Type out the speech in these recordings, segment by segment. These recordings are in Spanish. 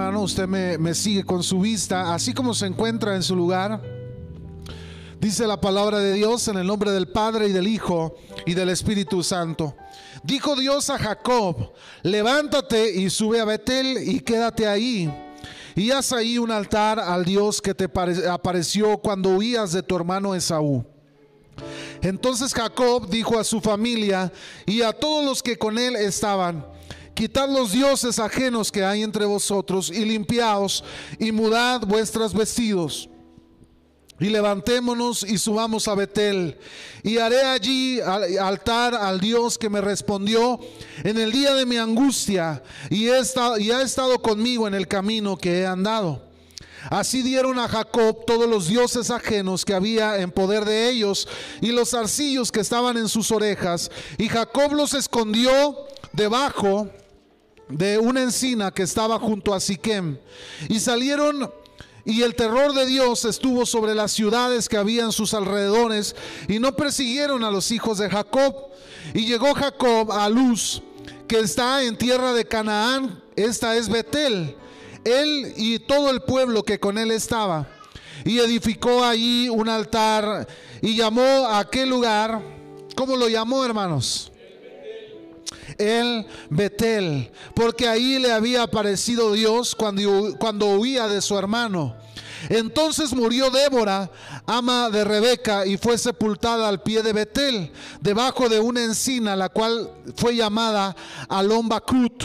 hermano, usted me, me sigue con su vista, así como se encuentra en su lugar. Dice la palabra de Dios en el nombre del Padre y del Hijo y del Espíritu Santo. Dijo Dios a Jacob, levántate y sube a Betel y quédate ahí. Y haz ahí un altar al Dios que te pare- apareció cuando huías de tu hermano Esaú. Entonces Jacob dijo a su familia y a todos los que con él estaban, quitad los dioses ajenos que hay entre vosotros y limpiaos y mudad vuestros vestidos. Y levantémonos y subamos a Betel. Y haré allí al- altar al Dios que me respondió en el día de mi angustia y, he estado- y ha estado conmigo en el camino que he andado. Así dieron a Jacob todos los dioses ajenos que había en poder de ellos y los arcillos que estaban en sus orejas. Y Jacob los escondió debajo de una encina que estaba junto a Siquem. Y salieron y el terror de Dios estuvo sobre las ciudades que había en sus alrededores y no persiguieron a los hijos de Jacob. Y llegó Jacob a Luz, que está en tierra de Canaán, esta es Betel, él y todo el pueblo que con él estaba. Y edificó allí un altar y llamó a aquel lugar, ¿cómo lo llamó hermanos? El Betel, porque ahí le había aparecido Dios cuando, cuando huía de su hermano. Entonces murió Débora, ama de Rebeca, y fue sepultada al pie de Betel, debajo de una encina, la cual fue llamada Alombacut.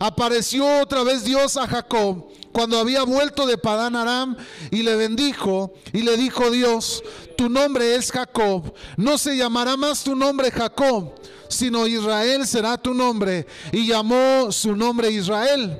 Apareció otra vez Dios a Jacob cuando había vuelto de Padán Aram y le bendijo y le dijo Dios, tu nombre es Jacob, no se llamará más tu nombre Jacob, sino Israel será tu nombre. Y llamó su nombre Israel.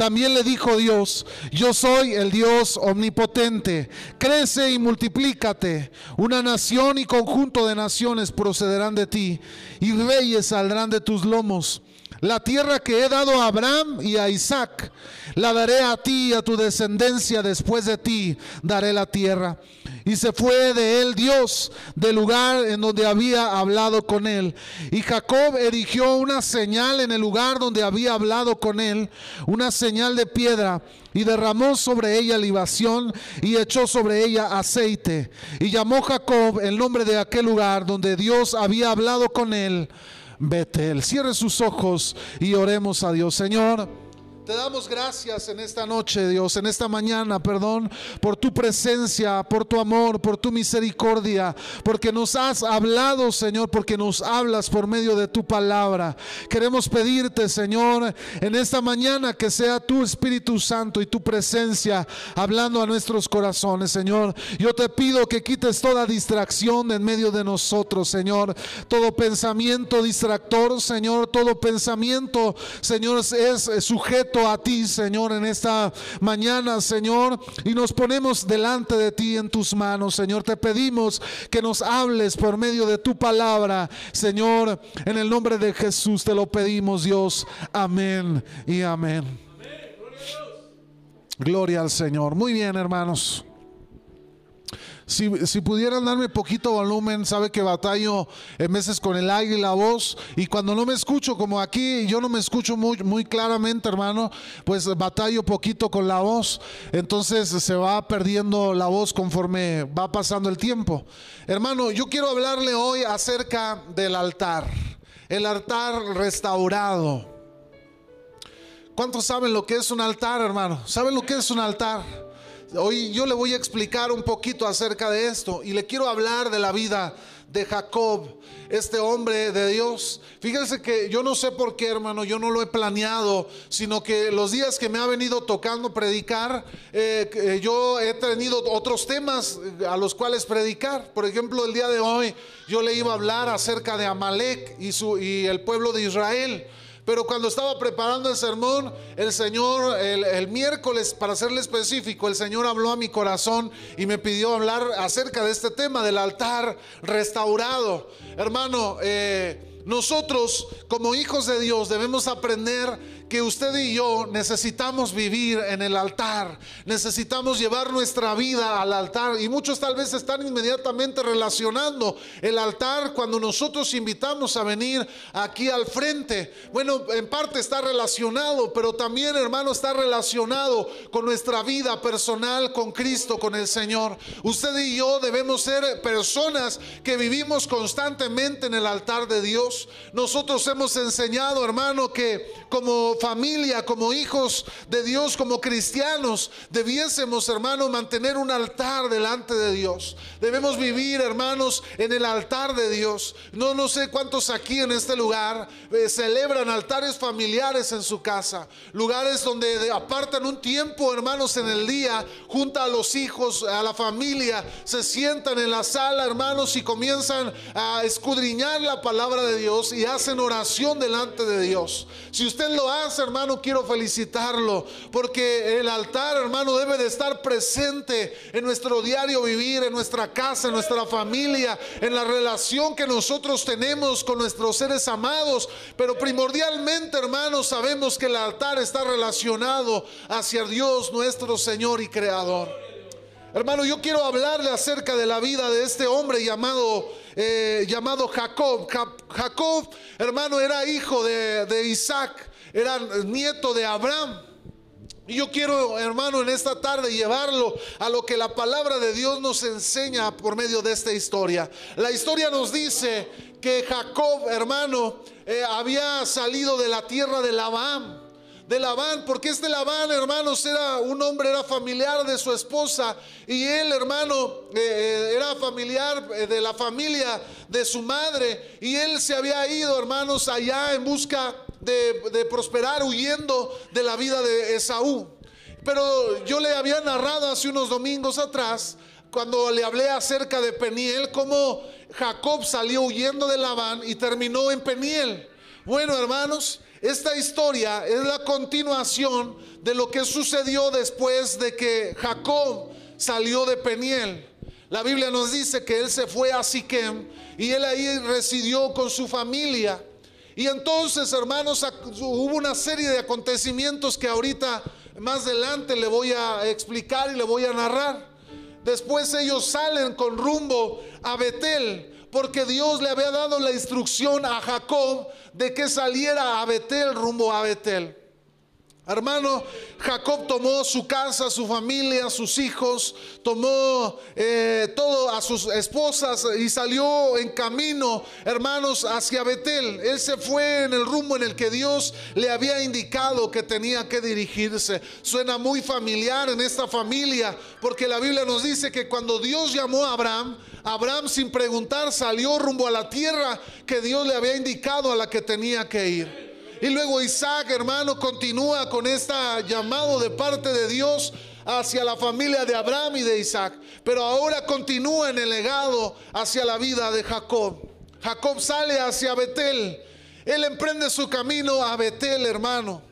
También le dijo Dios, yo soy el Dios omnipotente, crece y multiplícate. Una nación y conjunto de naciones procederán de ti, y reyes saldrán de tus lomos. La tierra que he dado a Abraham y a Isaac, la daré a ti y a tu descendencia después de ti, daré la tierra. Y se fue de él Dios del lugar en donde había hablado con él. Y Jacob erigió una señal en el lugar donde había hablado con él, una señal de piedra, y derramó sobre ella libación y echó sobre ella aceite. Y llamó Jacob el nombre de aquel lugar donde Dios había hablado con él. Betel. Cierre sus ojos y oremos a Dios. Señor, te damos gracias en esta noche, Dios, en esta mañana, perdón, por tu presencia, por tu amor, por tu misericordia, porque nos has hablado, Señor, porque nos hablas por medio de tu palabra. Queremos pedirte, Señor, en esta mañana que sea tu Espíritu Santo y tu presencia hablando a nuestros corazones, Señor. Yo te pido que quites toda distracción en medio de nosotros, Señor. Todo pensamiento distractor, Señor, todo pensamiento, Señor, es eh, a ti, Señor, en esta mañana, Señor, y nos ponemos delante de ti en tus manos, Señor. Te pedimos que nos hables por medio de tu palabra, Señor, en el nombre de Jesús te lo pedimos, Dios. Amén y amén. Gloria al Señor. Muy bien, hermanos. Si, pudieran darme poquito volumen, sabe que batallo en con el aire y la voz. Y cuando no me escucho, como aquí, yo no me escucho muy, muy claramente, hermano, pues batallo poquito con la voz. Entonces se va perdiendo la voz conforme va pasando el tiempo. Hermano, yo quiero hablarle hoy acerca del altar. El altar restaurado. ¿Cuántos saben lo que es un altar, hermano? ¿Saben lo que es un altar? Hoy yo le voy a explicar un poquito acerca de esto y le quiero hablar de la vida de Jacob, este hombre de Dios. Fíjense que yo no sé por qué, hermano, yo no lo he planeado, sino que los días que me ha venido tocando predicar, eh, yo he tenido otros temas a los cuales predicar. Por ejemplo, el día de hoy yo le iba a hablar acerca de Amalek y, su, y el pueblo de Israel. Pero cuando estaba preparando el sermón, el Señor, el, miércoles, para serle específico, el Señor habló a mi corazón y me pidió hablar acerca de este tema del altar restaurado. Hermano, eh, nosotros como hijos de Dios debemos aprender que usted y yo necesitamos vivir en el altar, necesitamos llevar nuestra vida al altar y muchos tal vez están inmediatamente relacionando el altar cuando nosotros invitamos a venir aquí al frente. Bueno, en parte está relacionado, pero también hermano está relacionado con nuestra vida personal con Cristo, con el Señor. Usted y yo debemos ser personas que vivimos constantemente en el altar de Dios. Nosotros hemos enseñado, hermano, que como familia, como hijos de Dios, como cristianos, debiésemos, hermanos, mantener un altar delante de Dios. Debemos vivir, hermanos, en el altar de Dios. No, no sé cuántos aquí en este lugar eh, celebran altares familiares en su casa, lugares donde apartan un tiempo, hermanos, en el día, junto a los hijos, a la familia, se sientan en la sala, hermanos, y comienzan a escudriñar la palabra de Dios y hacen oración delante de Dios. Si usted lo hace, hermano, quiero felicitarlo, porque el altar, hermano, debe de estar presente en nuestro diario vivir, en nuestra casa, en nuestra familia, en la relación que nosotros tenemos con nuestros seres amados. Pero primordialmente, hermanos, sabemos que el altar está relacionado hacia Dios, nuestro Señor y Creador. Hermano, yo quiero hablarle acerca de la vida de este hombre llamado, eh, llamado Jacob. Jacob, hermano, era hijo de, de Isaac era nieto de Abraham. Y yo quiero, hermano, en esta tarde llevarlo a lo que la palabra de Dios nos enseña por medio de esta historia. La historia nos dice que Jacob, hermano, eh, había salido de la tierra de Labán de Labán, porque este Labán, hermanos, era un hombre, era familiar de su esposa, y él, hermano, eh, eh, era familiar de la familia de su madre, y él se había ido, hermanos, allá en busca de, prosperar huyendo de la vida de Esaú. Pero yo le había narrado hace unos domingos atrás, cuando le hablé acerca de Peniel, cómo Jacob salió huyendo de Labán y terminó en Peniel. Bueno, hermanos, esta historia es la continuación de lo que sucedió después de que Jacob salió de Peniel. La Biblia nos dice que él se fue a Siquem y él ahí residió con su familia. Y entonces, hermanos, hubo una serie de acontecimientos que ahorita más adelante le voy a explicar y le voy a narrar. Después ellos salen con rumbo a Betel, porque Dios le había dado la instrucción a Jacob de que saliera a Betel rumbo a Betel. Hermano, Jacob tomó su casa, su familia, sus hijos, tomó eh, todo a sus esposas y salió en camino, hermanos, hacia Betel. Él se fue en el rumbo en el que Dios le había indicado que tenía que dirigirse. Suena muy familiar en esta familia, porque la Biblia nos dice que cuando Dios llamó a Abraham, Abraham sin preguntar salió rumbo a la tierra que Dios le había indicado a la que tenía que ir. Y luego Isaac, hermano, continúa con este llamado de parte de Dios hacia la familia de Abraham y de Isaac. Pero ahora continúa en el legado hacia la vida de Jacob. Jacob sale hacia Betel. Él emprende su camino a Betel, hermano.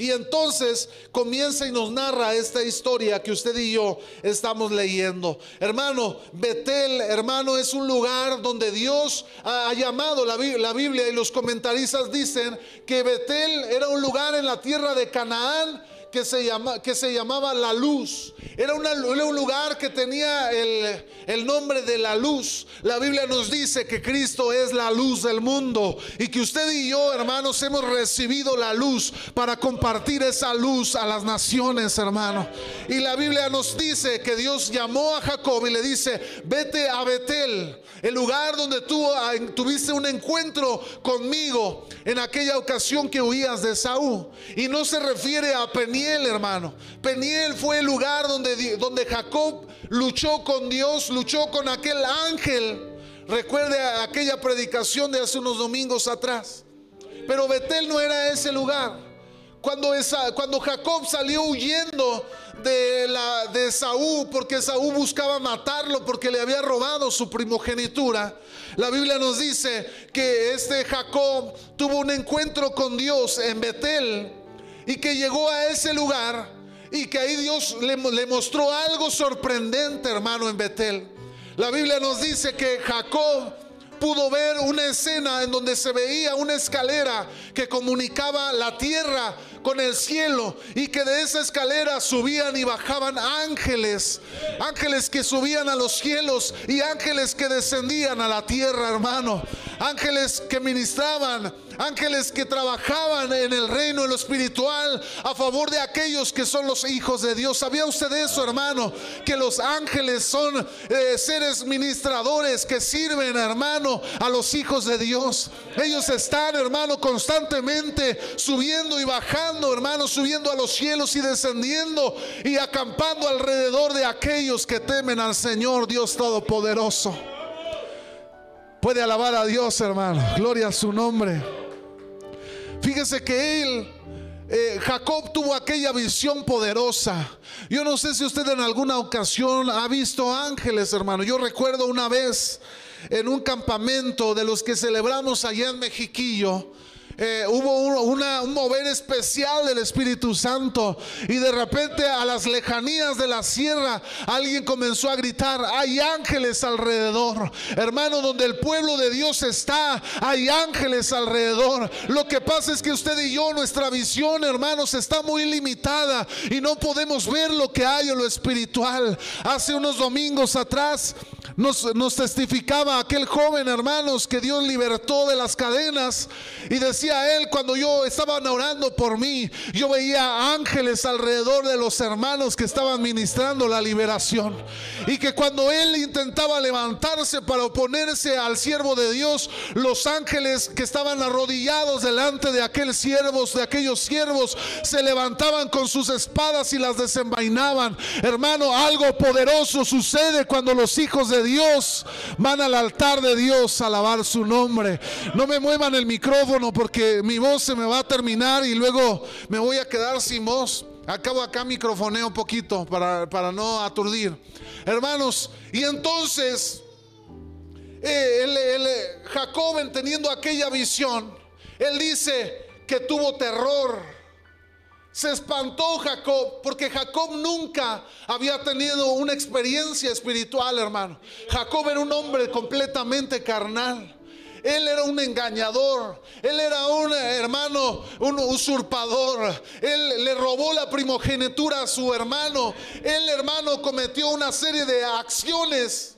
Y entonces comienza y nos narra esta historia que usted y yo estamos leyendo. Hermano, Betel, hermano, es un lugar donde Dios ha llamado la, Biblia y los comentaristas dicen que Betel era un lugar en la tierra de Canaán que se llamaba La Luz. Era, un lugar que tenía el, el nombre de la luz. La Biblia nos dice que Cristo es la luz del mundo y que usted y yo, hermanos, hemos recibido la luz para compartir esa luz a las naciones, hermano. Y la Biblia nos dice que Dios llamó a Jacob y le dice, vete a Betel, el lugar donde tú ah, tuviste un encuentro conmigo en aquella ocasión que huías de Saúl. Y no se refiere a Peniel hermano. Peniel fue el lugar donde, donde Jacob luchó con Dios, luchó con aquel ángel. Recuerde aquella predicación de hace unos domingos atrás. Pero Betel no era ese lugar. Cuando, esa, cuando Jacob salió huyendo de, la, de Saúl, porque Saúl buscaba matarlo porque le había robado su primogenitura, la Biblia nos dice que este Jacob tuvo un encuentro con Dios en Betel y que llegó a ese lugar y que ahí Dios le, mostró algo sorprendente, hermano, en Betel. La Biblia nos dice que Jacob pudo ver una escena en donde se veía una escalera que comunicaba la tierra con el cielo y que de esa escalera subían y bajaban ángeles, ángeles que subían a los cielos y ángeles que descendían a la tierra, hermano, ángeles que ministraban ángeles que trabajaban en el reino, en lo espiritual, a favor de aquellos que son los hijos de Dios. ¿Sabía usted eso, hermano? Que los ángeles son eh, seres ministradores que sirven, hermano, a los hijos de Dios. Ellos están, hermano, constantemente subiendo y bajando, hermano, subiendo a los cielos y descendiendo y acampando alrededor de aquellos que temen al Señor Dios Todopoderoso. Puede alabar a Dios, hermano. Gloria a su nombre. Fíjese que él, eh, Jacob tuvo aquella visión poderosa. Yo no sé si usted en alguna ocasión ha visto ángeles, hermano. Yo recuerdo una vez en un campamento de los que celebramos allá en Mexiquillo eh, hubo un mover especial del Espíritu Santo y de repente a las lejanías de la sierra alguien comenzó a gritar, hay ángeles alrededor. Hermano, donde el pueblo de Dios está, hay ángeles alrededor. Lo que pasa es que usted y yo, nuestra visión, hermanos, está muy limitada y no podemos ver lo que hay en lo espiritual. Hace unos domingos atrás nos, testificaba aquel joven, hermanos, que Dios libertó de las cadenas y decía, él cuando yo estaba orando por mí, yo veía ángeles alrededor de los hermanos que estaban ministrando la liberación. Y que cuando él intentaba levantarse para oponerse al siervo de Dios, los ángeles que estaban arrodillados delante de aquel siervo, de aquellos siervos, se levantaban con sus espadas y las desenvainaban. Hermano, algo poderoso sucede cuando los hijos de Dios van al altar de Dios a alabar su nombre. No me muevan el micrófono porque mi voz se me va a terminar y luego me voy a quedar sin voz. Acabo acá microfoneo un poquito para, para no aturdir. Hermanos, y entonces eh, el, Jacob teniendo aquella visión, él dice que tuvo terror. Se espantó Jacob porque Jacob nunca había tenido una experiencia espiritual, hermano. Jacob era un hombre completamente carnal. Él era un engañador. Él era un hermano, un usurpador. Él le robó la primogenitura a su hermano. El hermano cometió una serie de acciones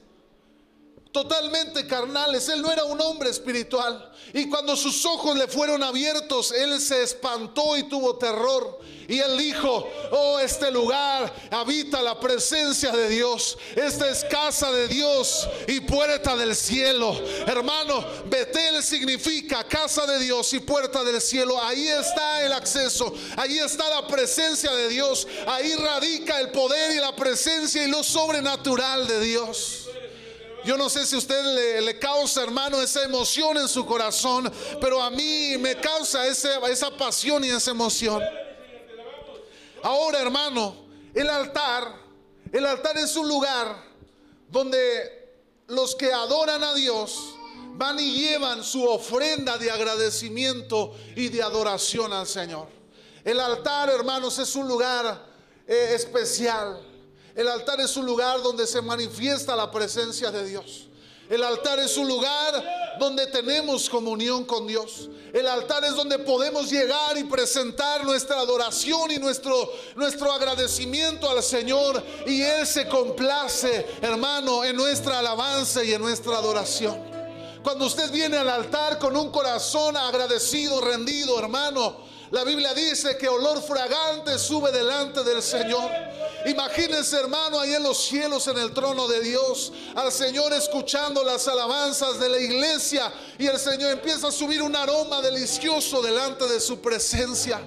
totalmente carnales. Él no era un hombre espiritual. Y cuando sus ojos le fueron abiertos, él se espantó y tuvo terror. Y él dijo, oh, este lugar habita la presencia de Dios. Esta es casa de Dios y puerta del cielo. Hermano, Betel significa casa de Dios y puerta del cielo. Ahí está el acceso. Ahí está la presencia de Dios. Ahí radica el poder y la presencia y lo sobrenatural de Dios. Yo no sé si usted le, causa, hermano, esa emoción en su corazón, pero a mí me causa esa pasión y esa emoción. Ahora, hermano, el altar, el altar es un lugar donde los que adoran a Dios van y llevan su ofrenda de agradecimiento y de adoración al Señor. El altar, hermanos, es un lugar eh, especial. El altar es un lugar donde se manifiesta la presencia de Dios. El altar es un lugar donde tenemos comunión con Dios. El altar es donde podemos llegar y presentar nuestra adoración y nuestro, nuestro agradecimiento al Señor. Y Él se complace, hermano, en nuestra alabanza y en nuestra adoración. Cuando usted viene al altar con un corazón agradecido, rendido, hermano, la Biblia dice que olor fragante sube delante del Señor. Imagínense, hermano, ahí en los cielos, en el trono de Dios, al Señor escuchando las alabanzas de la iglesia y el Señor empieza a subir un aroma delicioso delante de su presencia.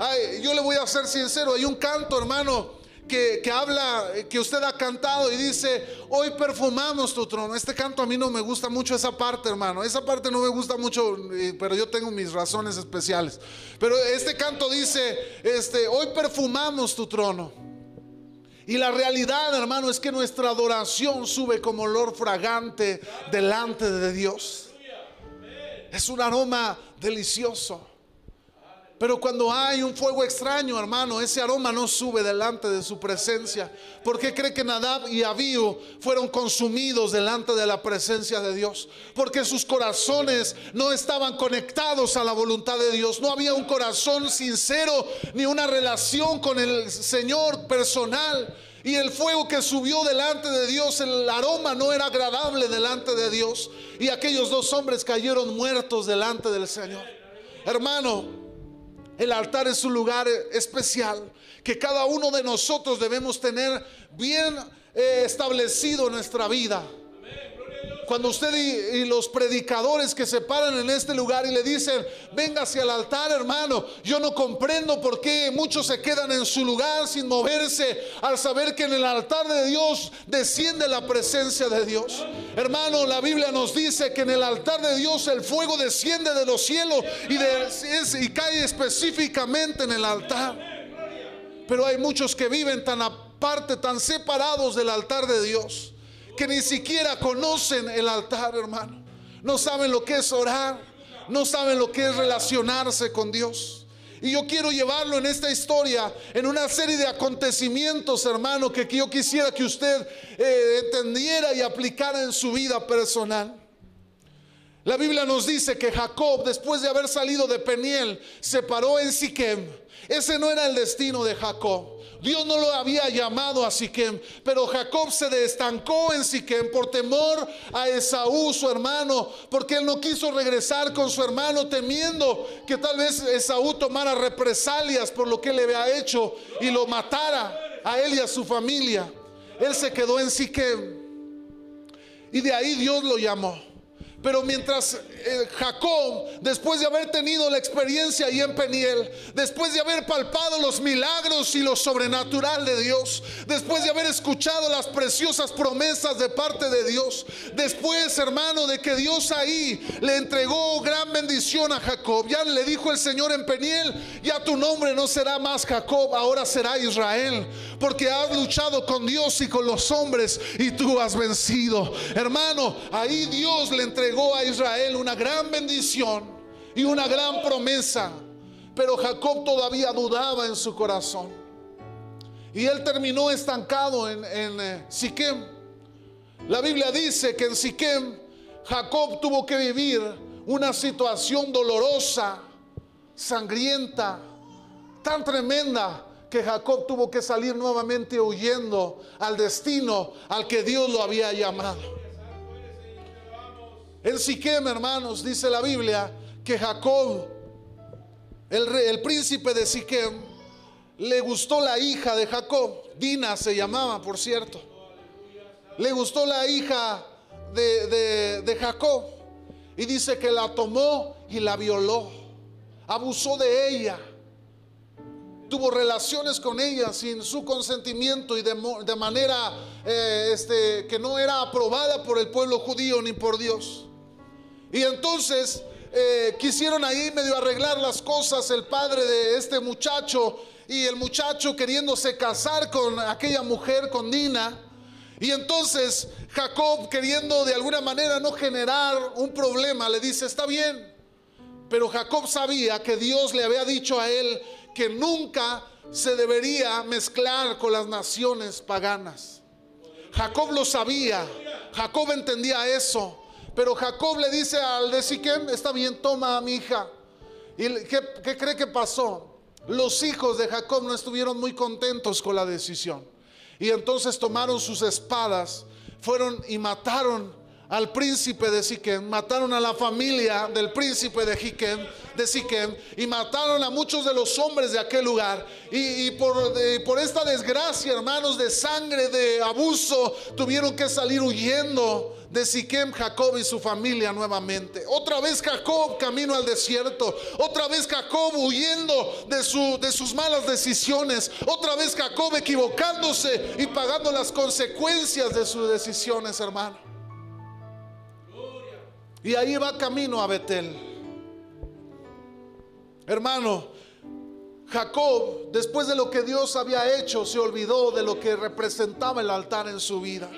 Ay, yo le voy a ser sincero, hay un canto, hermano, que, habla, que usted ha cantado y dice, hoy perfumamos tu trono. Este canto a mí no me gusta mucho esa parte, hermano. Esa parte no me gusta mucho, pero yo tengo mis razones especiales. Pero este canto dice, este, hoy perfumamos tu trono. Y la realidad, hermano, es que nuestra adoración sube como olor fragante delante de Dios. Es un aroma delicioso. Pero cuando hay un fuego extraño, hermano, ese aroma no sube delante de su presencia. ¿Por qué cree que Nadab y Abiú fueron consumidos delante de la presencia de Dios? Porque sus corazones no estaban conectados a la voluntad de Dios. No había un corazón sincero ni una relación con el Señor personal. Y el fuego que subió delante de Dios, el aroma no era agradable delante de Dios. Y aquellos dos hombres cayeron muertos delante del Señor. Hermano, el altar es un lugar especial que cada uno de nosotros debemos tener bien eh, establecido en nuestra vida. Cuando usted y, los predicadores que se paran en este lugar y le dicen, venga hacia el altar, hermano, yo no comprendo por qué muchos se quedan en su lugar sin moverse al saber que en el altar de Dios desciende la presencia de Dios. Hermano, la Biblia nos dice que en el altar de Dios el fuego desciende de los cielos y, y cae específicamente en el altar. Pero hay muchos que viven tan aparte, tan separados del altar de Dios que ni siquiera conocen el altar, hermano. No saben lo que es orar, no saben lo que es relacionarse con Dios. Y yo quiero llevarlo en esta historia, en una serie de acontecimientos, hermano, que yo quisiera que usted eh, entendiera y aplicara en su vida personal. La Biblia nos dice que Jacob, después de haber salido de Peniel, se paró en Siquem. Ese no era el destino de Jacob. Dios no lo había llamado a Siquem, pero Jacob se estancó en Siquem por temor a Esaú, su hermano, porque él no quiso regresar con su hermano temiendo que tal vez Esaú tomara represalias por lo que le había hecho y lo matara a él y a su familia. Él se quedó en Siquem y de ahí Dios lo llamó. Pero mientras eh, Jacob, después de haber tenido la experiencia ahí en Peniel, después de haber palpado los milagros y lo sobrenatural de Dios, después de haber escuchado las preciosas promesas de parte de Dios, después, hermano, de que Dios ahí le entregó gran bendición a Jacob, ya le dijo el Señor en Peniel, ya tu nombre no será más Jacob, ahora será Israel, porque has luchado con Dios y con los hombres y tú has vencido. Hermano, ahí Dios le entregó llegó a Israel una gran bendición y una gran promesa. Pero Jacob todavía dudaba en su corazón. Y él terminó estancado en, en eh, Siquem. La Biblia dice que en Siquem Jacob tuvo que vivir una situación dolorosa, sangrienta, tan tremenda que Jacob tuvo que salir nuevamente huyendo al destino al que Dios lo había llamado. En Siquem, hermanos, dice la Biblia que Jacob, el, el príncipe de Siquem, le gustó la hija de Jacob. Dina se llamaba, por cierto. Le gustó la hija de, Jacob. Y dice que la tomó y la violó. Abusó de ella tuvo relaciones con ella sin su consentimiento y de, manera eh, este, que no era aprobada por el pueblo judío ni por Dios. Y entonces eh, quisieron ahí medio arreglar las cosas el padre de este muchacho y el muchacho queriéndose casar con aquella mujer, con Dina. Y entonces Jacob queriendo de alguna manera no generar un problema, le dice, está bien. Pero Jacob sabía que Dios le había dicho a él que nunca se debería mezclar con las naciones paganas. Jacob lo sabía, Jacob entendía eso. Pero Jacob le dice al de Siquem, está bien, toma a mi hija. ¿Y qué, cree que pasó? Los hijos de Jacob no estuvieron muy contentos con la decisión. Y entonces tomaron sus espadas, fueron y mataron al príncipe de Siquem, mataron a la familia del príncipe de Siquem, de y mataron a muchos de los hombres de aquel lugar. Y, por, esta desgracia, hermanos, de sangre, de abuso, tuvieron que salir huyendo de Siquem, Jacob y su familia nuevamente. Otra vez Jacob camino al desierto. Otra vez Jacob huyendo de, de sus malas decisiones. Otra vez Jacob equivocándose y pagando las consecuencias de sus decisiones, hermano. Y ahí va camino a Betel. Hermano, Jacob, después de lo que Dios había hecho, se olvidó de lo que representaba el altar en su vida.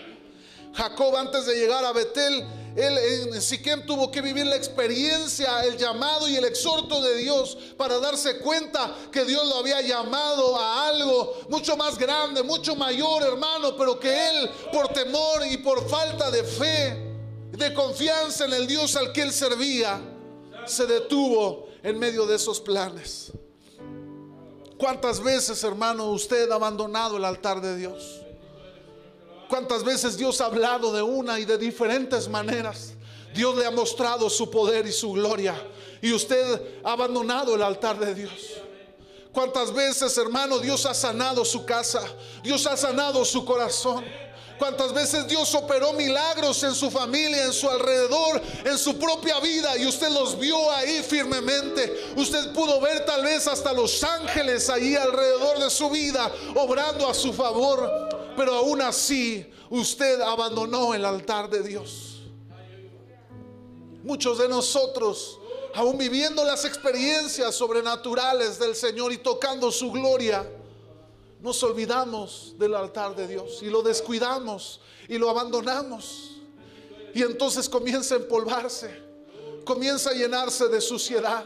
Jacob antes de llegar a Betel él en Siquem tuvo que vivir la experiencia, el llamado y el exhorto de Dios para darse cuenta que Dios lo había llamado a algo mucho más grande, mucho mayor, hermano, pero que él por temor y por falta de fe, de confianza en el Dios al que él servía, se detuvo en medio de esos planes. ¿Cuántas veces, hermano, usted ha abandonado el altar de Dios? ¿Cuántas veces Dios ha hablado de una y de diferentes maneras? Dios le ha mostrado su poder y su gloria. Y usted ha abandonado el altar de Dios. ¿Cuántas veces, hermano, Dios ha sanado su casa? Dios ha sanado su corazón. Cuántas veces Dios operó milagros en su familia, en su alrededor, en su propia vida y usted los vio ahí firmemente. Usted pudo ver tal vez hasta los ángeles ahí alrededor de su vida, obrando a su favor. Pero aún así usted abandonó el altar de Dios. Muchos de nosotros, aún viviendo las experiencias sobrenaturales del Señor y tocando su gloria, nos olvidamos del altar de Dios y lo descuidamos y lo abandonamos. Y entonces comienza a empolvarse, comienza a llenarse de suciedad.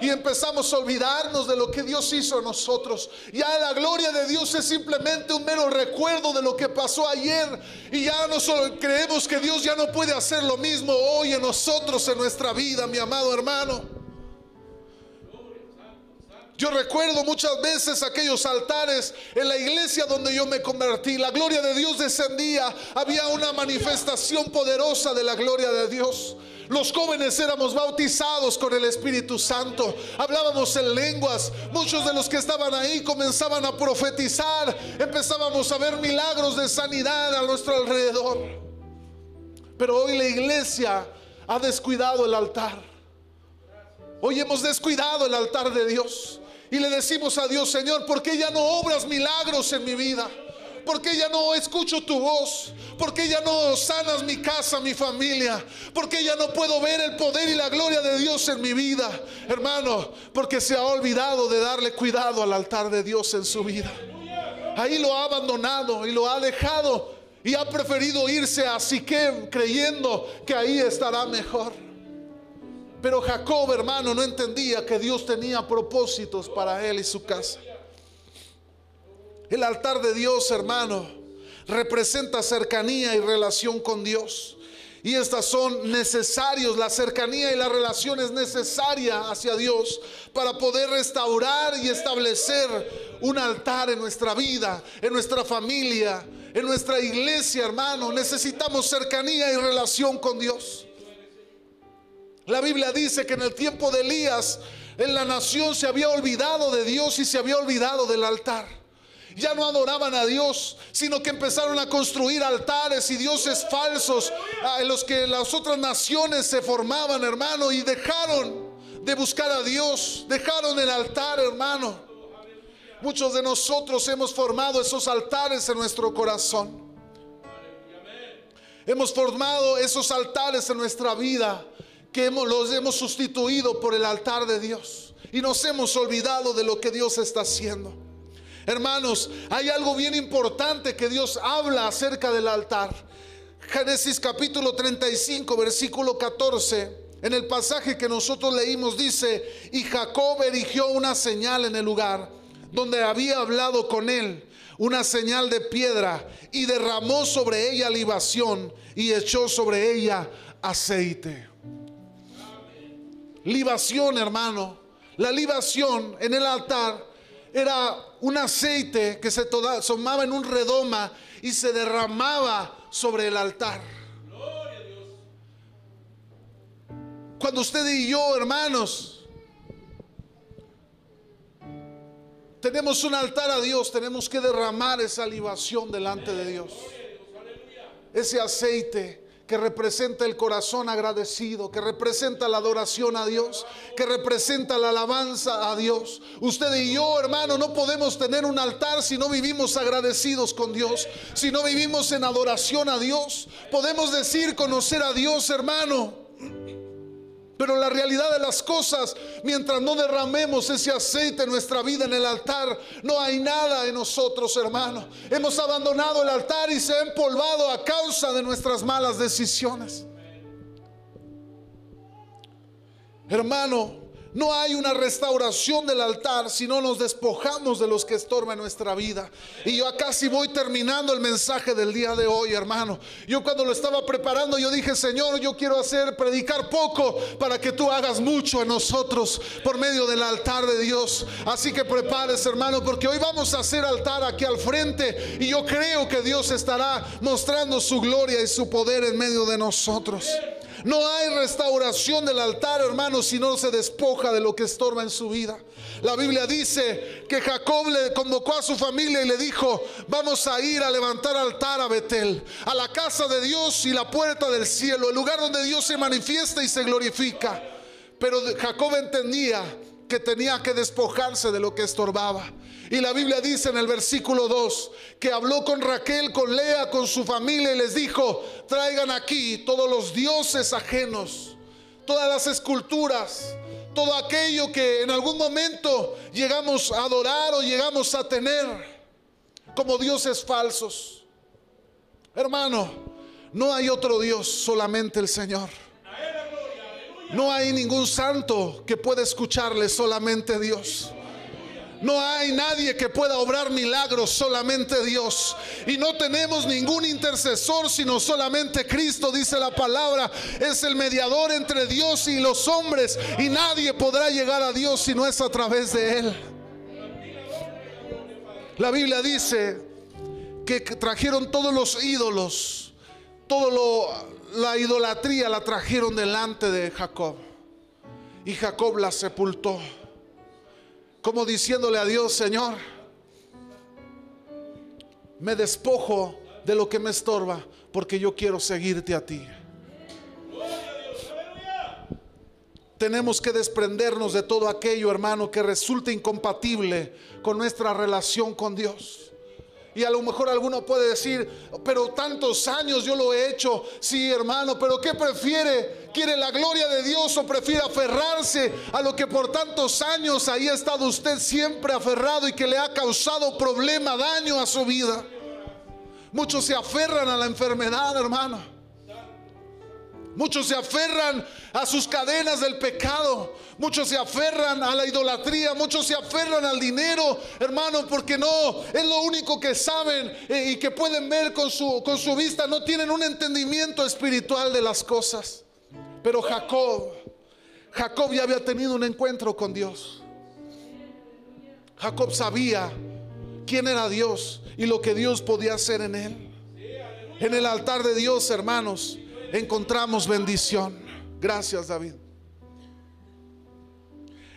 Y empezamos a olvidarnos de lo que Dios hizo a nosotros. Ya la gloria de Dios es simplemente un mero recuerdo de lo que pasó ayer. Y ya no solo creemos que Dios ya no puede hacer lo mismo hoy en nosotros, en nuestra vida, mi amado hermano. Yo recuerdo muchas veces aquellos altares en la iglesia donde yo me convertí. La gloria de Dios descendía. Había una manifestación poderosa de la gloria de Dios. Los jóvenes éramos bautizados con el Espíritu Santo. Hablábamos en lenguas. Muchos de los que estaban ahí comenzaban a profetizar. Empezábamos a ver milagros de sanidad a nuestro alrededor. Pero hoy la iglesia ha descuidado el altar. Hoy hemos descuidado el altar de Dios y le decimos a Dios, Señor, ¿por qué ya no obras milagros en mi vida? ¿Por qué ya no escucho tu voz? ¿Por qué ya no sanas mi casa, mi familia? ¿Por qué ya no puedo ver el poder y la gloria de Dios en mi vida? Hermano, porque se ha olvidado de darle cuidado al altar de Dios en su vida. Ahí lo ha abandonado y lo ha dejado y ha preferido irse a Siquem creyendo que ahí estará mejor. Pero Jacob, hermano, no entendía que Dios tenía propósitos para él y su casa. El altar de Dios, hermano, representa cercanía y relación con Dios. Y estas son necesarios, la cercanía y la relación es necesaria hacia Dios para poder restaurar y establecer un altar en nuestra vida, en nuestra familia, en nuestra iglesia, hermano. Necesitamos cercanía y relación con Dios. La Biblia dice que en el tiempo de Elías, en la nación se había olvidado de Dios y se había olvidado del altar. Ya no adoraban a Dios, sino que empezaron a construir altares y dioses falsos en los que las otras naciones se formaban, hermano, y dejaron de buscar a Dios, dejaron el altar, hermano. Muchos de nosotros hemos formado esos altares en nuestro corazón. Hemos formado esos altares en nuestra vida que hemos, los hemos sustituido por el altar de Dios y nos hemos olvidado de lo que Dios está haciendo. Hermanos, hay algo bien importante que Dios habla acerca del altar. Génesis capítulo 35, versículo 14. En el pasaje que nosotros leímos dice, y Jacob erigió una señal en el lugar donde había hablado con él, una señal de piedra, y derramó sobre ella libación y echó sobre ella aceite. Libación, hermano. La libación en el altar era un aceite que se tomaba en un redoma y se derramaba sobre el altar. Cuando usted y yo, hermanos, tenemos un altar a Dios, tenemos que derramar esa libación delante de Dios. Ese aceite que representa el corazón agradecido, que representa la adoración a Dios, que representa la alabanza a Dios. Usted y yo, hermano, no podemos tener un altar si no vivimos agradecidos con Dios, si no vivimos en adoración a Dios. Podemos decir conocer a Dios, hermano, Pero la realidad de las cosas, mientras no derramemos ese aceite en nuestra vida en el altar, no hay nada en nosotros, hermano. Hemos abandonado el altar y se ha empolvado a causa de nuestras malas decisiones. Hermano, no hay una restauración del altar si no nos despojamos de los que estorban nuestra vida. Y yo casi voy terminando el mensaje del día de hoy, hermano. Yo cuando lo estaba preparando, yo dije, Señor, yo quiero hacer, predicar poco para que tú hagas mucho en nosotros por medio del altar de Dios. Así que prepares, hermano, porque hoy vamos a hacer altar aquí al frente. Y yo creo que Dios estará mostrando su gloria y su poder en medio de nosotros. No hay restauración del altar, hermano, si no se despoja de lo que estorba en su vida. La Biblia dice que Jacob le convocó a su familia y le dijo, vamos a ir a levantar altar a Betel, a la casa de Dios y la puerta del cielo, el lugar donde Dios se manifiesta y se glorifica. Pero Jacob entendía que tenía que despojarse de lo que estorbaba. Y la Biblia dice en el versículo 2 que habló con Raquel, con Lea, con su familia y les dijo, traigan aquí todos los dioses ajenos, todas las esculturas, todo aquello que en algún momento llegamos a adorar o llegamos a tener como dioses falsos. Hermano, no hay otro Dios, solamente el Señor. No hay ningún santo que pueda escucharle, solamente Dios. No hay nadie que pueda obrar milagros, solamente Dios. Y no tenemos ningún intercesor, sino solamente Cristo, dice la palabra. Es el mediador entre Dios y los hombres. Y nadie podrá llegar a Dios si no es a través de Él. La Biblia dice que trajeron todos los ídolos, todo lo, la idolatría la trajeron delante de Jacob. Y Jacob la sepultó como diciéndole a Dios, Señor, me despojo de lo que me estorba porque yo quiero seguirte a ti. Tenemos que desprendernos de todo aquello, hermano, que resulte incompatible con nuestra relación con Dios. Y a lo mejor alguno puede decir, pero tantos años yo lo he hecho. Sí, hermano, pero ¿qué prefiere? ¿Quiere la gloria de Dios o prefiere aferrarse a lo que por tantos años ahí ha estado usted siempre aferrado y que le ha causado problema, daño a su vida? Muchos se aferran a la enfermedad, hermano. Muchos se aferran a sus cadenas del pecado. Muchos se aferran a la idolatría. Muchos se aferran al dinero, hermano, porque no es lo único que saben eh, y que pueden ver con su, con su vista. No tienen un entendimiento espiritual de las cosas. Pero Jacob, Jacob ya había tenido un encuentro con Dios. Jacob sabía quién era Dios y lo que Dios podía hacer en él. En el altar de Dios, hermanos encontramos bendición. Gracias, David.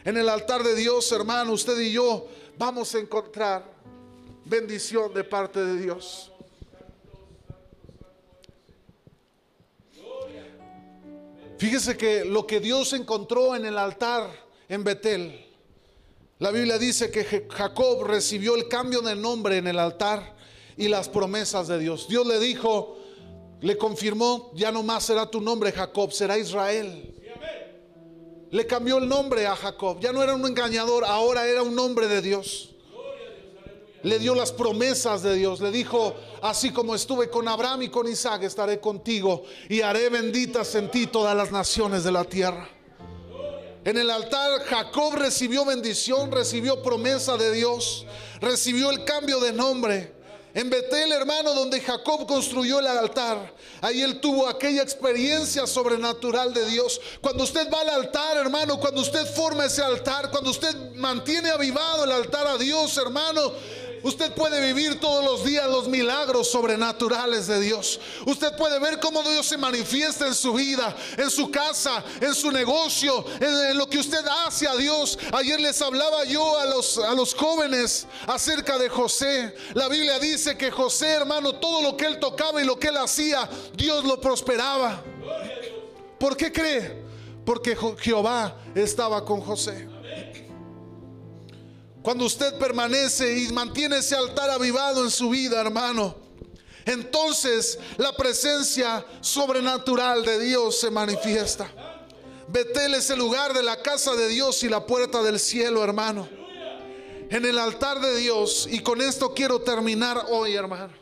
En el altar de Dios, hermano, usted y yo vamos a encontrar bendición de parte de Dios. Fíjese que lo que Dios encontró en el altar en Betel, la Biblia dice que Jacob recibió el cambio de nombre en el altar y las promesas de Dios. Dios le dijo, le confirmó, ya no más será tu nombre Jacob, será Israel. Le cambió el nombre a Jacob, ya no era un engañador, ahora era un nombre de Dios. Le dio las promesas de Dios, le dijo, así como estuve con Abraham y con Isaac, estaré contigo y haré benditas en ti todas las naciones de la tierra. En el altar Jacob recibió bendición, recibió promesa de Dios, recibió el cambio de nombre. En Betel, hermano, donde Jacob construyó el altar, ahí él tuvo aquella experiencia sobrenatural de Dios. Cuando usted va al altar, hermano, cuando usted forma ese altar, cuando usted mantiene avivado el altar a Dios, hermano, Usted puede vivir todos los días los milagros sobrenaturales de Dios. Usted puede ver cómo Dios se manifiesta en su vida, en su casa, en su negocio, en, lo que usted hace a Dios. Ayer les hablaba yo a los, a los jóvenes acerca de José. La Biblia dice que José, hermano, todo lo que él tocaba y lo que él hacía, Dios lo prosperaba. ¿Por qué cree? Porque Jehová estaba con José. Cuando usted permanece y mantiene ese altar avivado en su vida, hermano, entonces la presencia sobrenatural de Dios se manifiesta. Betel es el lugar de la casa de Dios y la puerta del cielo, hermano. En el altar de Dios, y con esto quiero terminar hoy, hermano.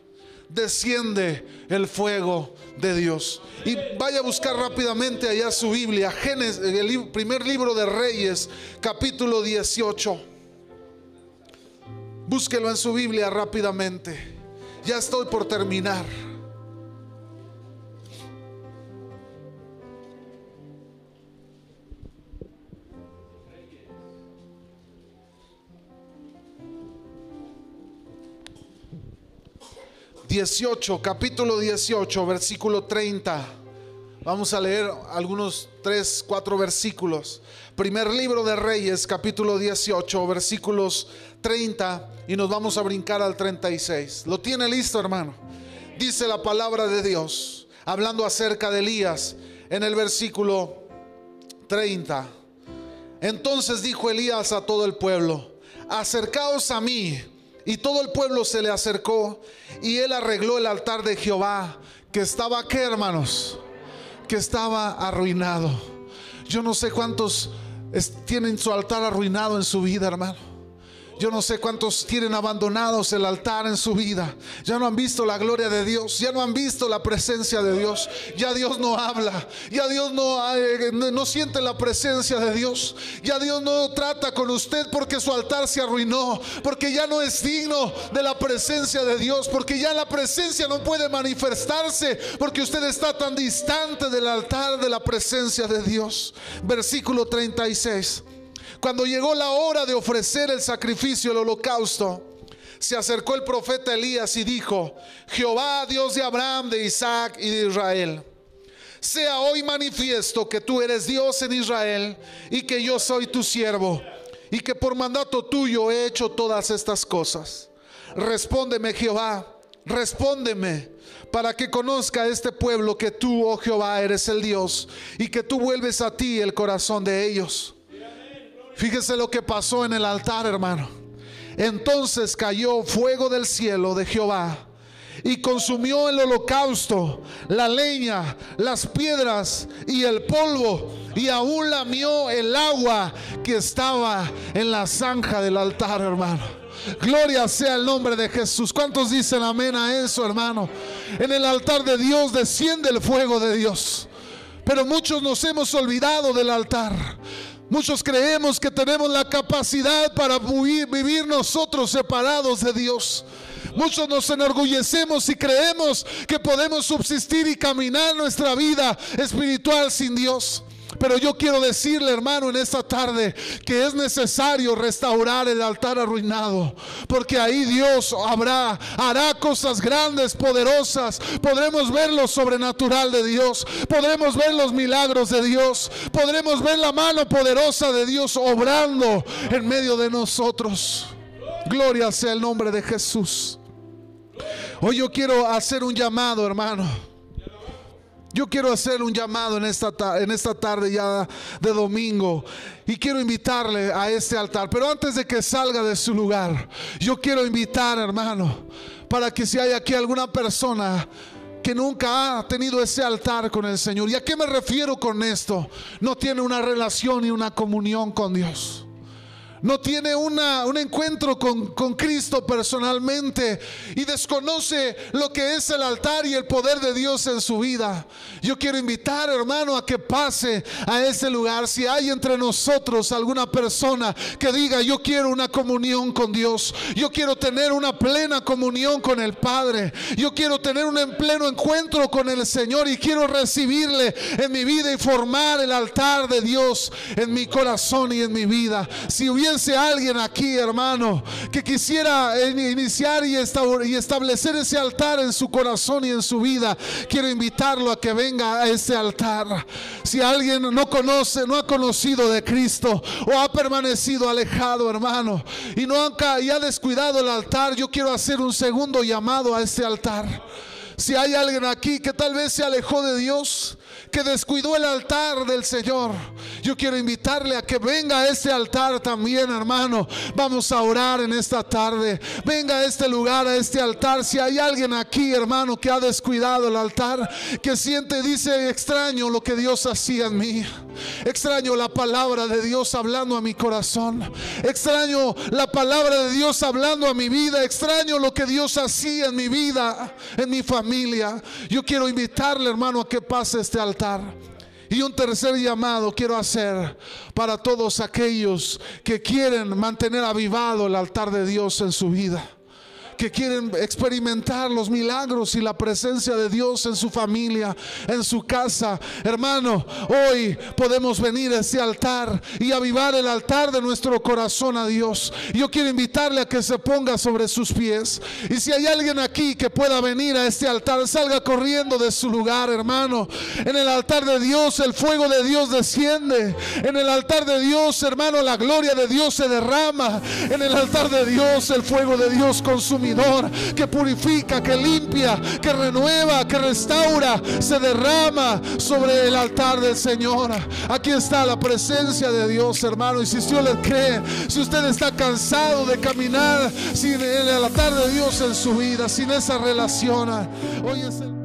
Desciende el fuego de Dios. Y vaya a buscar rápidamente allá su Biblia, Génesis, el primer libro de Reyes, capítulo 18. Búsquelo en su Biblia rápidamente. Ya estoy por terminar. 18, capítulo 18, versículo 30. Vamos a leer algunos 3, 4 versículos. Primer libro de Reyes, capítulo 18, versículos 30 y nos vamos a brincar al 36. ¿Lo tiene listo, hermano? Dice la palabra de Dios, hablando acerca de Elías en el versículo 30. Entonces dijo Elías a todo el pueblo, acercaos a mí. Y todo el pueblo se le acercó y él arregló el altar de Jehová, que estaba, ¿qué hermanos? Que estaba arruinado. Yo no sé cuántos tienen su altar arruinado en su vida, hermano. Yo no sé cuántos tienen abandonados el altar en su vida. Ya no han visto la gloria de Dios. Ya no han visto la presencia de Dios. Ya Dios no habla. Ya Dios no, eh, no siente la presencia de Dios. Ya Dios no trata con usted porque su altar se arruinó. Porque ya no es digno de la presencia de Dios. Porque ya la presencia no puede manifestarse. Porque usted está tan distante del altar de la presencia de Dios. Versículo 36. Cuando llegó la hora de ofrecer el sacrificio, el holocausto, se acercó el profeta Elías y dijo, Jehová, Dios de Abraham, de Isaac y de Israel, sea hoy manifiesto que tú eres Dios en Israel y que yo soy tu siervo y que por mandato tuyo he hecho todas estas cosas. Respóndeme Jehová, respóndeme para que conozca este pueblo que tú, oh Jehová, eres el Dios y que tú vuelves a ti el corazón de ellos. Fíjese lo que pasó en el altar, hermano. Entonces cayó fuego del cielo de Jehová y consumió el holocausto, la leña, las piedras y el polvo, y aún lamió el agua que estaba en la zanja del altar, hermano. Gloria sea el nombre de Jesús. ¿Cuántos dicen amén a eso, hermano? En el altar de Dios desciende el fuego de Dios. Pero muchos nos hemos olvidado del altar. Muchos creemos que tenemos la capacidad para vivir, nosotros separados de Dios. Muchos nos enorgullecemos y creemos que podemos subsistir y caminar nuestra vida espiritual sin Dios. Pero yo quiero decirle, hermano, en esta tarde que es necesario restaurar el altar arruinado, porque ahí Dios habrá hará cosas grandes, poderosas. Podremos ver lo sobrenatural de Dios, podremos ver los milagros de Dios, podremos ver la mano poderosa de Dios obrando en medio de nosotros. Gloria sea el nombre de Jesús. Hoy yo quiero hacer un llamado, hermano yo quiero hacer un llamado en esta, en esta tarde ya de domingo y quiero invitarle a este altar. Pero antes de que salga de su lugar, yo quiero invitar, hermano, para que si hay aquí alguna persona que nunca ha tenido ese altar con el Señor. ¿Y a qué me refiero con esto? No tiene una relación y una comunión con Dios no tiene una, un encuentro con, con, Cristo personalmente y desconoce lo que es el altar y el poder de Dios en su vida. Yo quiero invitar, hermano, a que pase a ese lugar. Si hay entre nosotros alguna persona que diga, yo quiero una comunión con Dios, yo quiero tener una plena comunión con el Padre, yo quiero tener un pleno encuentro con el Señor y quiero recibirle en mi vida y formar el altar de Dios en mi corazón y en mi vida. Si hubiera alguien aquí, hermano, que quisiera iniciar y establecer ese altar en su corazón y en su vida, quiero invitarlo a que venga a ese altar. Si alguien no conoce, no ha conocido de Cristo o ha permanecido alejado, hermano, y no ha, y ha descuidado el altar, yo quiero hacer un segundo llamado a ese altar. Si hay alguien aquí que tal vez se alejó de Dios, que descuidó el altar del Señor, yo quiero invitarle a que venga a este altar también, hermano. Vamos a orar en esta tarde. Venga a este lugar, a este altar. Si hay alguien aquí, hermano, que ha descuidado el altar, que siente, dice extraño lo que Dios hacía en mí. Extraño la palabra de Dios hablando a mi corazón. Extraño la palabra de Dios hablando a mi vida. Extraño lo que Dios hacía en mi vida, en mi familia. Yo quiero invitarle, hermano, a que pase este altar. Y un tercer llamado quiero hacer para todos aquellos que quieren mantener avivado el altar de Dios en su vida que quieren experimentar los milagros y la presencia de Dios en su familia, en su casa. Hermano, hoy podemos venir a ese altar y avivar el altar de nuestro corazón a Dios. Yo quiero invitarle a que se ponga sobre sus pies. Y si hay alguien aquí que pueda venir a este altar, salga corriendo de su lugar, hermano. En el altar de Dios el fuego de Dios desciende. En el altar de Dios, hermano, la gloria de Dios se derrama. En el altar de Dios el fuego de Dios que purifica, que limpia, que renueva, que restaura, se derrama sobre el altar del Señor. Aquí está la presencia de Dios, hermano. Y si usted le cree, si usted está cansado de caminar sin el altar de Dios en su vida, sin esa relación, hoy es el